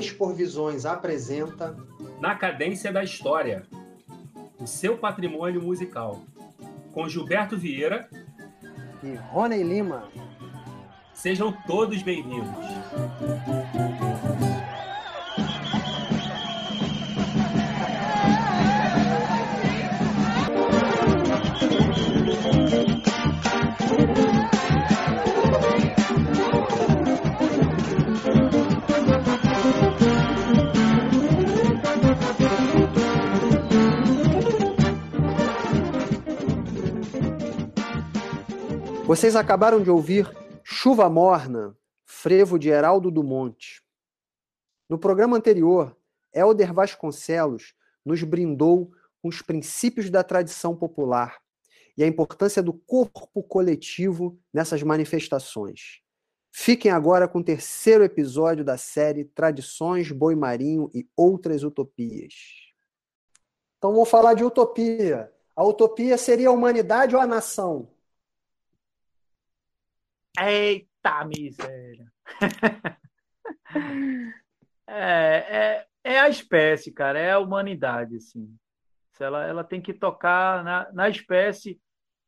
Expor Visões apresenta Na Cadência da História, o seu patrimônio musical, com Gilberto Vieira e Rony Lima. Sejam todos bem-vindos. Vocês acabaram de ouvir Chuva Morna, frevo de Heraldo do Monte. No programa anterior, Helder Vasconcelos nos brindou com os princípios da tradição popular e a importância do corpo coletivo nessas manifestações. Fiquem agora com o terceiro episódio da série Tradições, Boi Marinho e Outras Utopias. Então vamos falar de utopia. A utopia seria a humanidade ou a nação? Eita miséria! é, é, é a espécie, cara, é a humanidade, assim. Ela, ela tem que tocar na, na espécie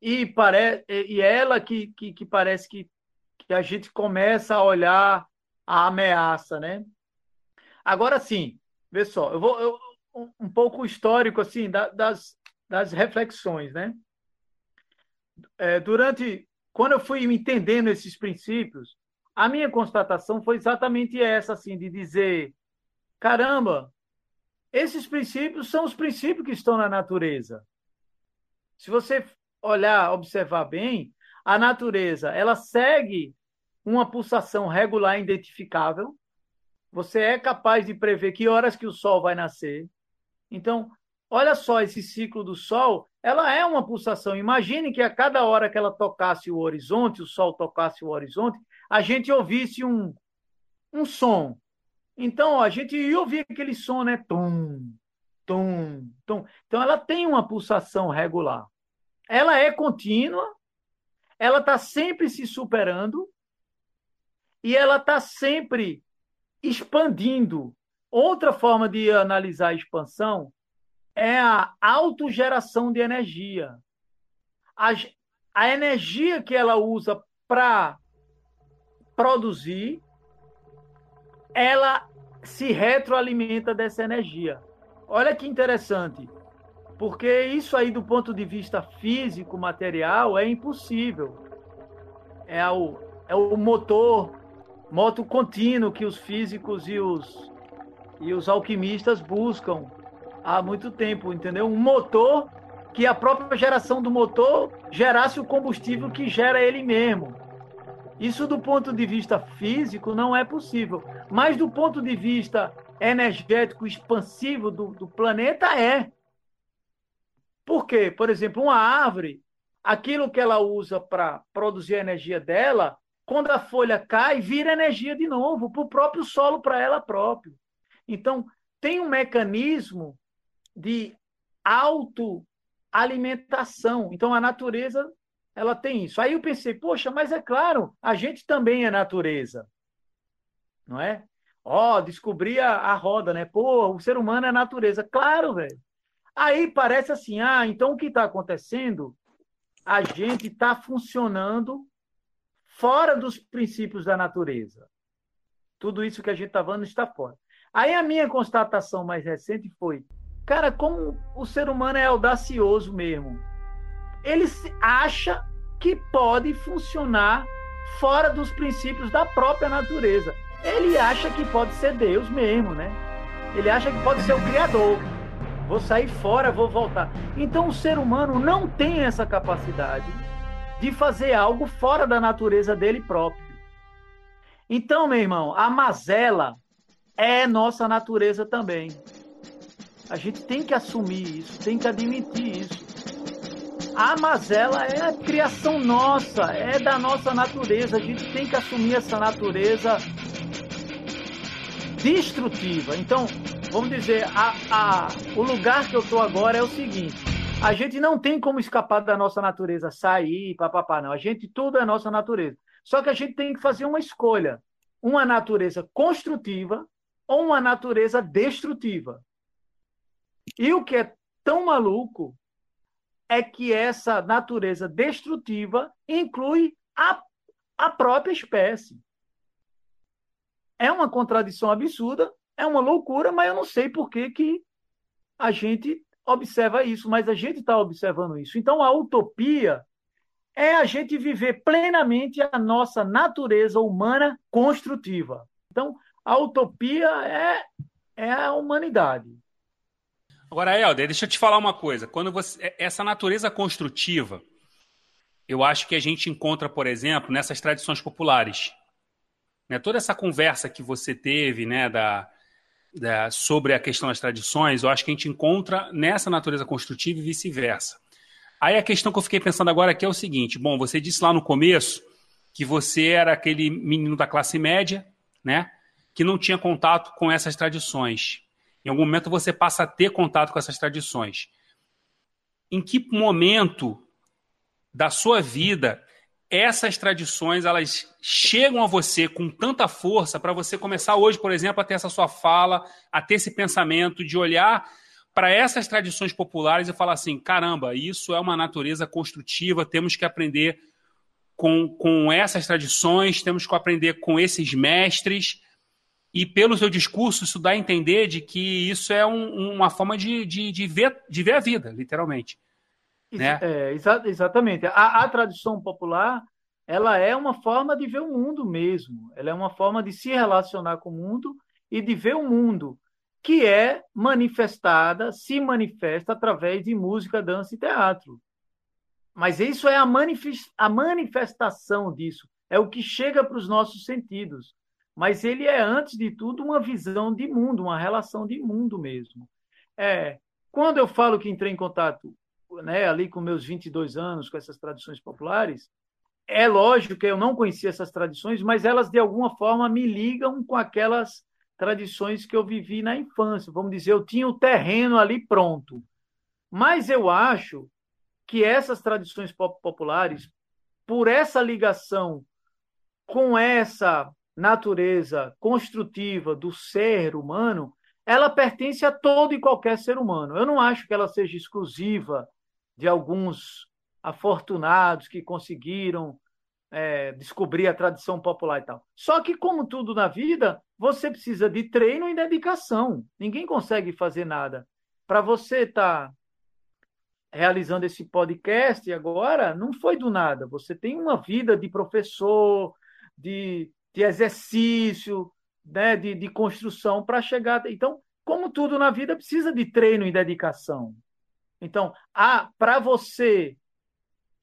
e, pare, e ela que, que, que parece que, que a gente começa a olhar a ameaça, né? Agora sim, vê só, eu vou eu, um pouco histórico assim das, das reflexões, né? É, durante quando eu fui entendendo esses princípios, a minha constatação foi exatamente essa, assim, de dizer, caramba, esses princípios são os princípios que estão na natureza. Se você olhar, observar bem, a natureza, ela segue uma pulsação regular identificável. Você é capaz de prever que horas que o sol vai nascer. Então, olha só esse ciclo do sol, ela é uma pulsação. Imagine que a cada hora que ela tocasse o horizonte, o sol tocasse o horizonte, a gente ouvisse um, um som. Então, ó, a gente ia ouvir aquele som, né? Tum, tum, tum. Então, ela tem uma pulsação regular. Ela é contínua, ela está sempre se superando e ela está sempre expandindo. Outra forma de analisar a expansão é a autogeração de energia. A, a energia que ela usa para produzir, ela se retroalimenta dessa energia. Olha que interessante, porque isso aí, do ponto de vista físico, material, é impossível. É o, é o motor, moto contínuo que os físicos e os, e os alquimistas buscam há muito tempo, entendeu? Um motor que a própria geração do motor gerasse o combustível que gera ele mesmo. Isso do ponto de vista físico não é possível, mas do ponto de vista energético expansivo do, do planeta é. Por quê? Por exemplo, uma árvore, aquilo que ela usa para produzir a energia dela, quando a folha cai, vira energia de novo para o próprio solo, para ela própria. Então, tem um mecanismo de autoalimentação. Então a natureza ela tem isso. Aí eu pensei, poxa, mas é claro, a gente também é natureza. Não é? Ó, oh, descobri a, a roda, né? Pô, o ser humano é natureza. Claro, velho. Aí parece assim, ah, então o que está acontecendo? A gente está funcionando fora dos princípios da natureza. Tudo isso que a gente está falando está fora. Aí a minha constatação mais recente foi: Cara, como o ser humano é audacioso mesmo. Ele acha que pode funcionar fora dos princípios da própria natureza. Ele acha que pode ser Deus mesmo, né? Ele acha que pode ser o Criador. Vou sair fora, vou voltar. Então o ser humano não tem essa capacidade de fazer algo fora da natureza dele próprio. Então, meu irmão, a mazela é nossa natureza também. A gente tem que assumir isso, tem que admitir isso. A mazela é a criação nossa, é da nossa natureza. A gente tem que assumir essa natureza destrutiva. Então, vamos dizer, a, a, o lugar que eu estou agora é o seguinte: a gente não tem como escapar da nossa natureza, sair, papapá, não. A gente, tudo é nossa natureza. Só que a gente tem que fazer uma escolha. Uma natureza construtiva ou uma natureza destrutiva. E o que é tão maluco é que essa natureza destrutiva inclui a, a própria espécie. É uma contradição absurda, é uma loucura, mas eu não sei por que, que a gente observa isso, mas a gente está observando isso. Então, a utopia é a gente viver plenamente a nossa natureza humana construtiva. Então, a utopia é, é a humanidade. Agora, Helder, deixa eu te falar uma coisa. Quando você é, essa natureza construtiva, eu acho que a gente encontra, por exemplo, nessas tradições populares. Né? Toda essa conversa que você teve, né, da, da, sobre a questão das tradições, eu acho que a gente encontra nessa natureza construtiva e vice-versa. Aí a questão que eu fiquei pensando agora aqui é o seguinte: bom, você disse lá no começo que você era aquele menino da classe média, né, que não tinha contato com essas tradições. Em algum momento você passa a ter contato com essas tradições. Em que momento da sua vida essas tradições elas chegam a você com tanta força para você começar hoje, por exemplo, a ter essa sua fala, a ter esse pensamento de olhar para essas tradições populares e falar assim: caramba, isso é uma natureza construtiva, temos que aprender com, com essas tradições, temos que aprender com esses mestres. E pelo seu discurso, isso dá a entender de que isso é um, uma forma de, de, de, ver, de ver a vida, literalmente. Né? É, exa exatamente. A, a tradição popular ela é uma forma de ver o mundo mesmo. Ela é uma forma de se relacionar com o mundo e de ver o mundo, que é manifestada, se manifesta através de música, dança e teatro. Mas isso é a, manifest a manifestação disso, é o que chega para os nossos sentidos. Mas ele é, antes de tudo, uma visão de mundo, uma relação de mundo mesmo. É, quando eu falo que entrei em contato né, ali com meus 22 anos, com essas tradições populares, é lógico que eu não conhecia essas tradições, mas elas de alguma forma me ligam com aquelas tradições que eu vivi na infância. Vamos dizer, eu tinha o terreno ali pronto. Mas eu acho que essas tradições populares, por essa ligação com essa natureza construtiva do ser humano, ela pertence a todo e qualquer ser humano. Eu não acho que ela seja exclusiva de alguns afortunados que conseguiram é, descobrir a tradição popular e tal. Só que, como tudo na vida, você precisa de treino e dedicação. Ninguém consegue fazer nada. Para você estar tá realizando esse podcast agora, não foi do nada. Você tem uma vida de professor, de, de exercício, né, de, de construção para chegar. Então, como tudo na vida, precisa de treino e dedicação. Então, para você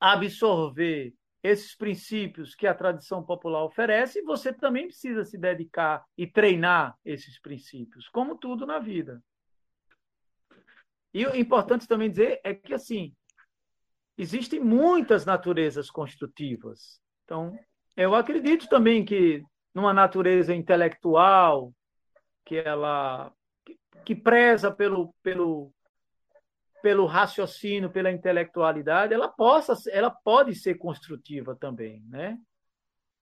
absorver esses princípios que a tradição popular oferece, você também precisa se dedicar e treinar esses princípios, como tudo na vida. E o importante também dizer é que, assim, existem muitas naturezas construtivas. Então, eu acredito também que numa natureza intelectual, que ela que preza pelo, pelo pelo raciocínio, pela intelectualidade, ela possa, ela pode ser construtiva também, né?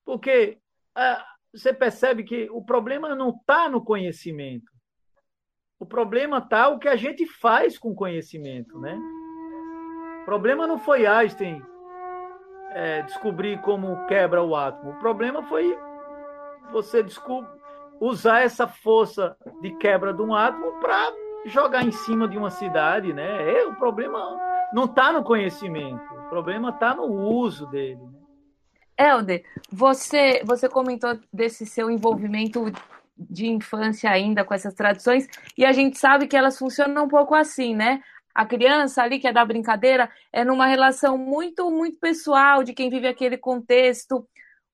Porque ah, você percebe que o problema não está no conhecimento. O problema está o que a gente faz com conhecimento, né? O problema não foi Einstein é, descobrir como quebra o átomo. O problema foi você usar essa força de quebra de um átomo para jogar em cima de uma cidade, né? É, o problema não está no conhecimento, o problema está no uso dele. Né? Helder, você, você comentou desse seu envolvimento de infância ainda com essas tradições, e a gente sabe que elas funcionam um pouco assim, né? A criança ali que é da brincadeira é numa relação muito, muito pessoal de quem vive aquele contexto.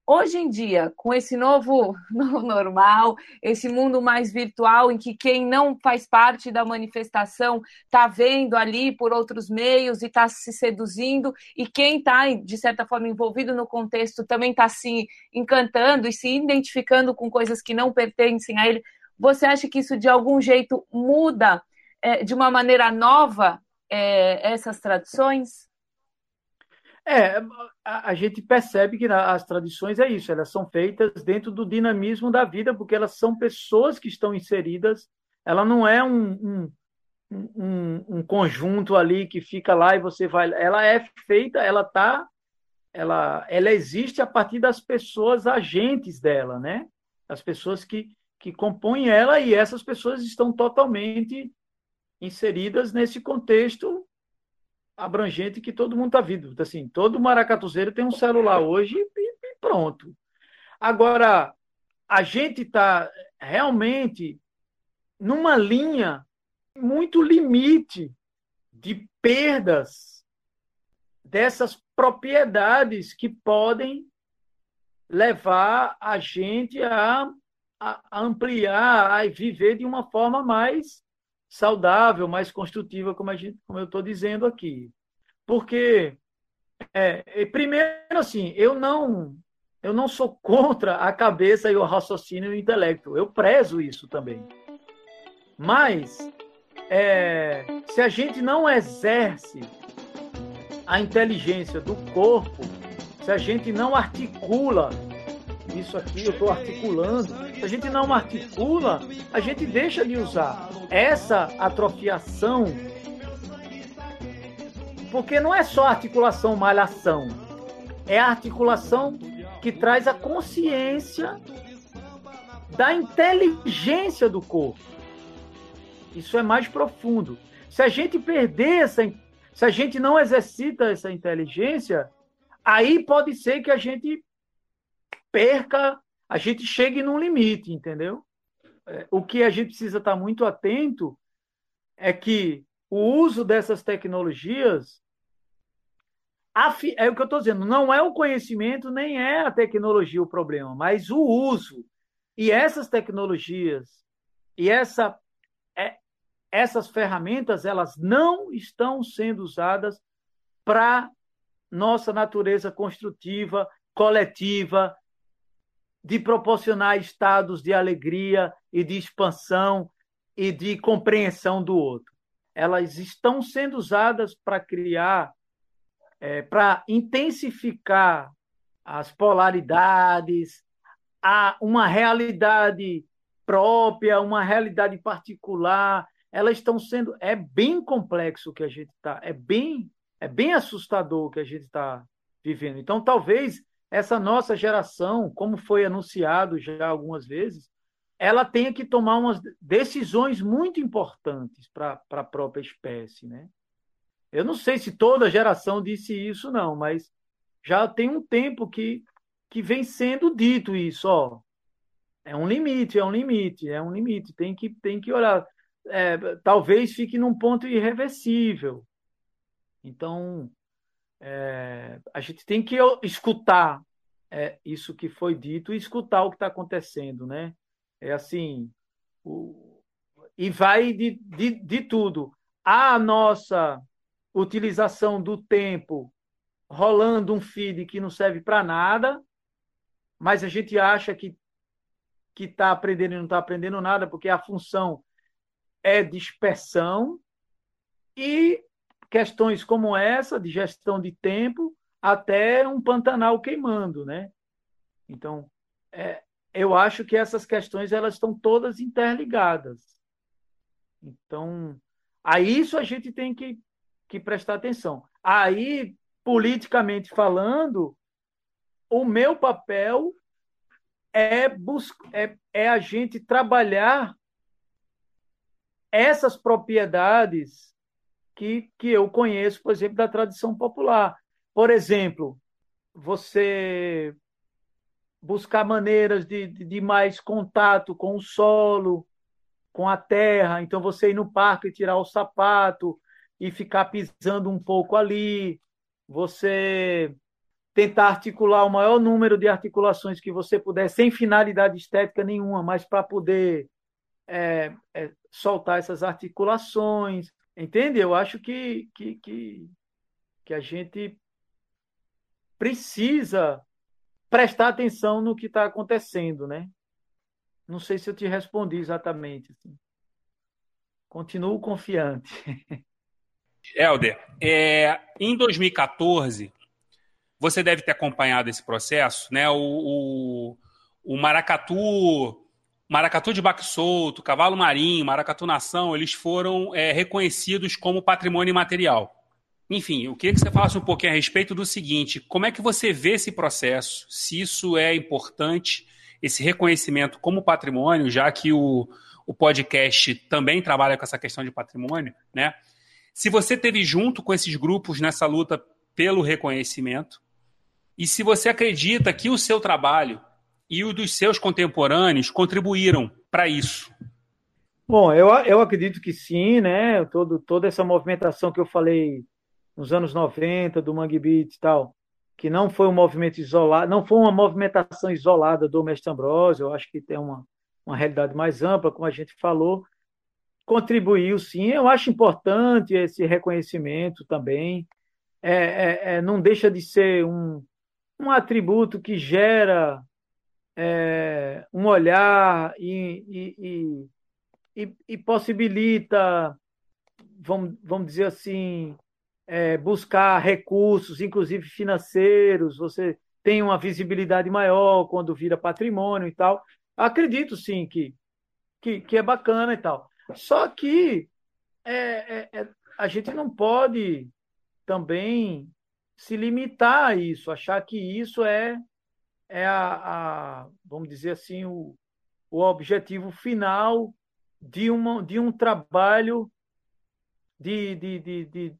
Hoje em dia, com esse novo, normal, esse mundo mais virtual, em que quem não faz parte da manifestação está vendo ali por outros meios e está se seduzindo, e quem está, de certa forma, envolvido no contexto também está se encantando e se identificando com coisas que não pertencem a ele, você acha que isso de algum jeito muda é, de uma maneira nova é, essas tradições? É, a, a, gente percebe que as tradições é isso, elas são feitas dentro do dinamismo da vida, porque elas são pessoas que estão inseridas, ela não é um, um, um, um conjunto ali que fica lá e você vai. Ela é feita, ela tá, ela, ela existe a partir das pessoas agentes dela, né? As pessoas que, que compõem ela, e essas pessoas estão totalmente inseridas nesse contexto abrangente que todo mundo está vindo. Assim, todo maracatuzeiro tem um celular hoje e, e pronto. Agora, a gente está realmente numa linha muito limite de perdas dessas propriedades que podem levar a gente a, a ampliar, a viver de uma forma mais saudável, mais construtiva, como, a gente, como eu estou dizendo aqui. Porque, é, primeiro, assim, eu não, eu não sou contra a cabeça e o raciocínio e o intelecto. Eu prezo isso também. Mas, é, se a gente não exerce a inteligência do corpo, se a gente não articula isso aqui, eu estou articulando, se a gente não articula, a gente deixa de usar essa atrofiação, porque não é só articulação malhação, é a articulação que traz a consciência da inteligência do corpo. Isso é mais profundo. Se a gente perder essa, se a gente não exercita essa inteligência, aí pode ser que a gente perca, a gente chegue num limite, entendeu? É, o que a gente precisa estar muito atento é que o uso dessas tecnologias é o que eu estou dizendo, não é o conhecimento nem é a tecnologia o problema, mas o uso. E essas tecnologias e essa, é, essas ferramentas, elas não estão sendo usadas para nossa natureza construtiva, coletiva, de proporcionar estados de alegria e de expansão e de compreensão do outro. Elas estão sendo usadas para criar, é, para intensificar as polaridades, a uma realidade própria, uma realidade particular. Elas estão sendo. É bem complexo o que a gente está. É bem, é bem assustador o que a gente está vivendo. Então, talvez essa nossa geração, como foi anunciado já algumas vezes, ela tenha que tomar umas decisões muito importantes para a própria espécie, né? Eu não sei se toda geração disse isso, não, mas já tem um tempo que, que vem sendo dito isso, ó. É um limite, é um limite, é um limite. Tem que, tem que olhar. É, talvez fique num ponto irreversível. Então, é, a gente tem que escutar é, isso que foi dito e escutar o que está acontecendo, né? É assim, o, e vai de, de, de tudo. A nossa utilização do tempo rolando um feed que não serve para nada, mas a gente acha que que está aprendendo e não está aprendendo nada, porque a função é dispersão e questões como essa, de gestão de tempo, até um Pantanal queimando, né? Então, é, eu acho que essas questões elas estão todas interligadas. Então, a isso a gente tem que, que prestar atenção. Aí, politicamente falando, o meu papel é, é, é a gente trabalhar essas propriedades que, que eu conheço, por exemplo, da tradição popular. Por exemplo, você buscar maneiras de, de, mais contato com o solo, com a terra. Então, você ir no parque e tirar o sapato e ficar pisando um pouco ali. Você tentar articular o maior número de articulações que você puder, sem finalidade estética nenhuma, mas para poder é, é, soltar essas articulações. Entende? Eu acho que, que, que, que a gente precisa prestar atenção no que está acontecendo, né? Não sei se eu te respondi exatamente. Assim. Continuo confiante. Helder, é, em 2014, você deve ter acompanhado esse processo, né? O, o, o maracatu, maracatu de baque solto, cavalo marinho, maracatu nação, eles foram é, reconhecidos como patrimônio imaterial. Enfim, eu queria que você falasse um pouquinho a respeito do seguinte: como é que você vê esse processo? Se isso é importante, esse reconhecimento como patrimônio, já que o, o podcast também trabalha com essa questão de patrimônio, né? Se você teve junto com esses grupos nessa luta pelo reconhecimento, e se você acredita que o seu trabalho e o dos seus contemporâneos contribuíram para isso. Bom, eu, eu acredito que sim, né? Todo, toda essa movimentação que eu falei nos anos 90, do Mangue Beat e tal, que não foi um movimento isolado, não foi uma movimentação isolada do Mestre Ambrosio, eu acho que tem uma, uma realidade mais ampla, como a gente falou, contribuiu sim. Eu acho importante esse reconhecimento também. É, é, é, não deixa de ser um, um atributo que gera é, um olhar e, e, e, e, possibilita, vamos, vamos dizer assim, é, buscar recursos, inclusive financeiros, você tem uma visibilidade maior quando vira patrimônio e tal. Acredito sim que, que, que é bacana e tal. Só que é, é, é, a gente não pode também se limitar a isso, achar que isso é, é a, a vamos dizer assim, o, o objetivo final de, uma, de um trabalho de, de, de, de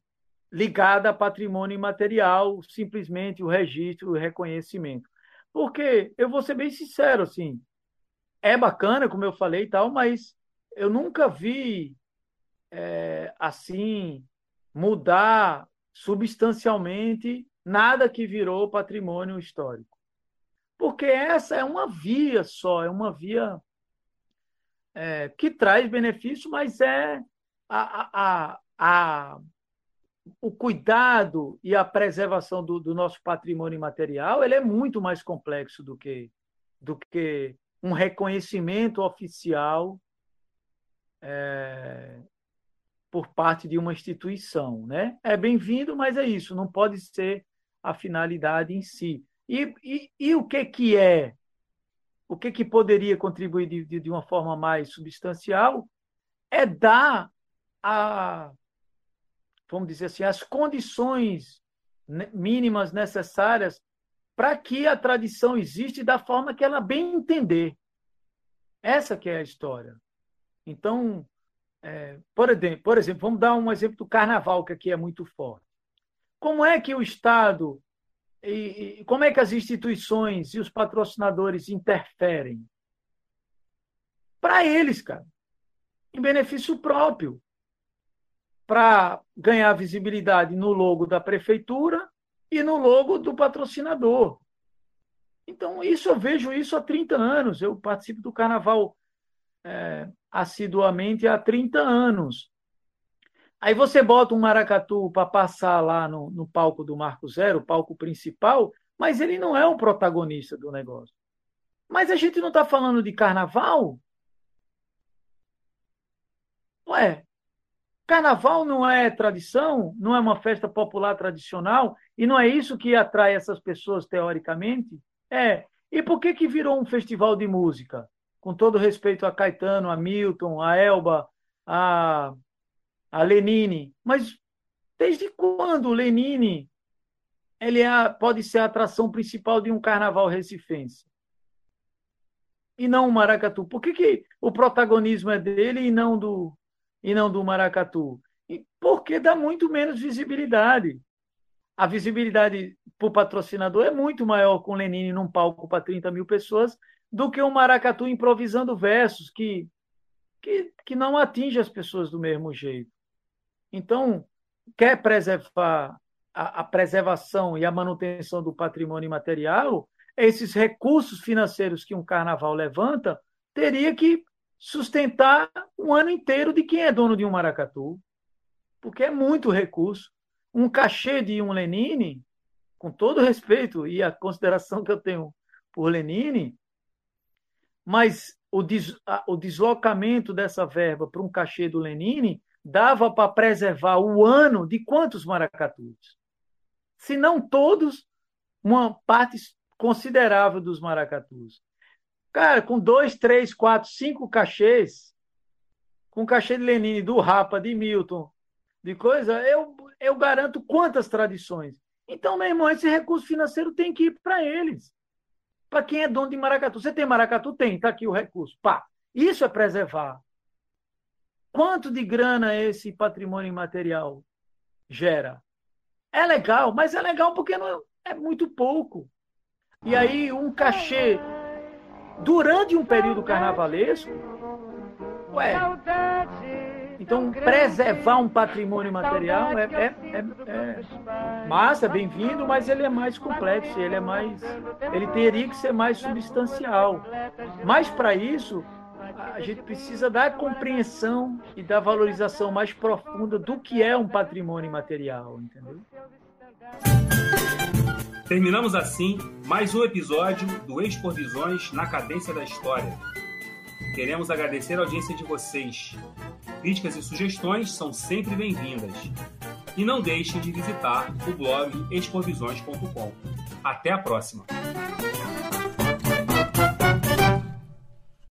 ligada a patrimônio imaterial, simplesmente o registro, o reconhecimento. Porque eu vou ser bem sincero, assim, é bacana, como eu falei e tal, mas eu nunca vi é, assim mudar substancialmente nada que virou patrimônio histórico. Porque essa é uma via só, é uma via é, que traz benefício, mas é a, a, a, o cuidado e a preservação do, do, nosso patrimônio imaterial ele é muito mais complexo do que, do que um reconhecimento oficial é, por parte de uma instituição. Né? É bem-vindo, mas é isso, não pode ser a finalidade em si. E, e, e o que, que é? O que, que poderia contribuir de, de uma forma mais substancial é dar a, vamos dizer assim, as condições mínimas necessárias para que a tradição existe da forma que ela bem entender. Essa que é a história. Então, é, por, exemplo, por exemplo, vamos dar um exemplo do carnaval, que aqui é muito forte. Como é que o Estado, e, e como é que as instituições e os patrocinadores interferem? Para eles, cara, em benefício próprio, para ganhar visibilidade no logo da prefeitura e no logo do patrocinador. Então, isso eu vejo isso há 30 anos. Eu participo do carnaval é, assiduamente há 30 anos. Aí você bota um maracatu para passar lá no, no palco do Marco Zero, o palco principal, mas ele não é o protagonista do negócio. Mas a gente não está falando de carnaval? Ué, carnaval não é tradição, não é uma festa popular tradicional, e não é isso que atrai essas pessoas teoricamente? É. E por que, que virou um festival de música? com todo respeito a Caetano, a Milton, a Elba, a, a Lenine, mas desde quando Lenine ele é, pode ser a atração principal de um carnaval recifense? E não o maracatu? Por que, que o protagonismo é dele e não do, e não do maracatu? E porque dá muito menos visibilidade. A visibilidade para o patrocinador é muito maior com Lenine num palco para 30 mil pessoas do que um maracatu improvisando versos que, que, que não atinge as pessoas do mesmo jeito. Então, quer preservar a, a preservação e a manutenção do patrimônio imaterial, esses recursos financeiros que um carnaval levanta teria que sustentar um ano inteiro de quem é dono de um maracatu, porque é muito recurso. Um cachê de um Lenine, com todo respeito e a consideração que eu tenho por Lenine, mas o, des, o deslocamento dessa verba para um cachê do Lenine dava para preservar o ano de quantos maracatus? Se não todos uma parte considerável dos maracatus. Cara, com dois, três, quatro, cinco cachês, com cachê de Lenine, do Rapa, de Milton, de coisa, eu, eu garanto quantas tradições. Então, meu irmão, esse recurso financeiro tem que ir para eles. Para quem é dono de maracatu. Você tem maracatu? Tem, está aqui o recurso. Pá. Isso é preservar. Quanto de grana esse patrimônio imaterial gera? É legal, mas é legal porque não, é muito pouco. E aí, um cachê durante um período carnavalesco, ué. Então, preservar um patrimônio material é, é, é, é massa, é bem-vindo, mas ele é mais complexo, ele é mais. Ele teria que ser mais substancial. Mas para isso, a gente precisa da compreensão e da valorização mais profunda do que é um patrimônio material, entendeu? Terminamos assim mais um episódio do Expor Visões na Cadência da História. Queremos agradecer a audiência de vocês. Críticas e sugestões são sempre bem-vindas. E não deixem de visitar o blog exporvisões.com. Até a próxima!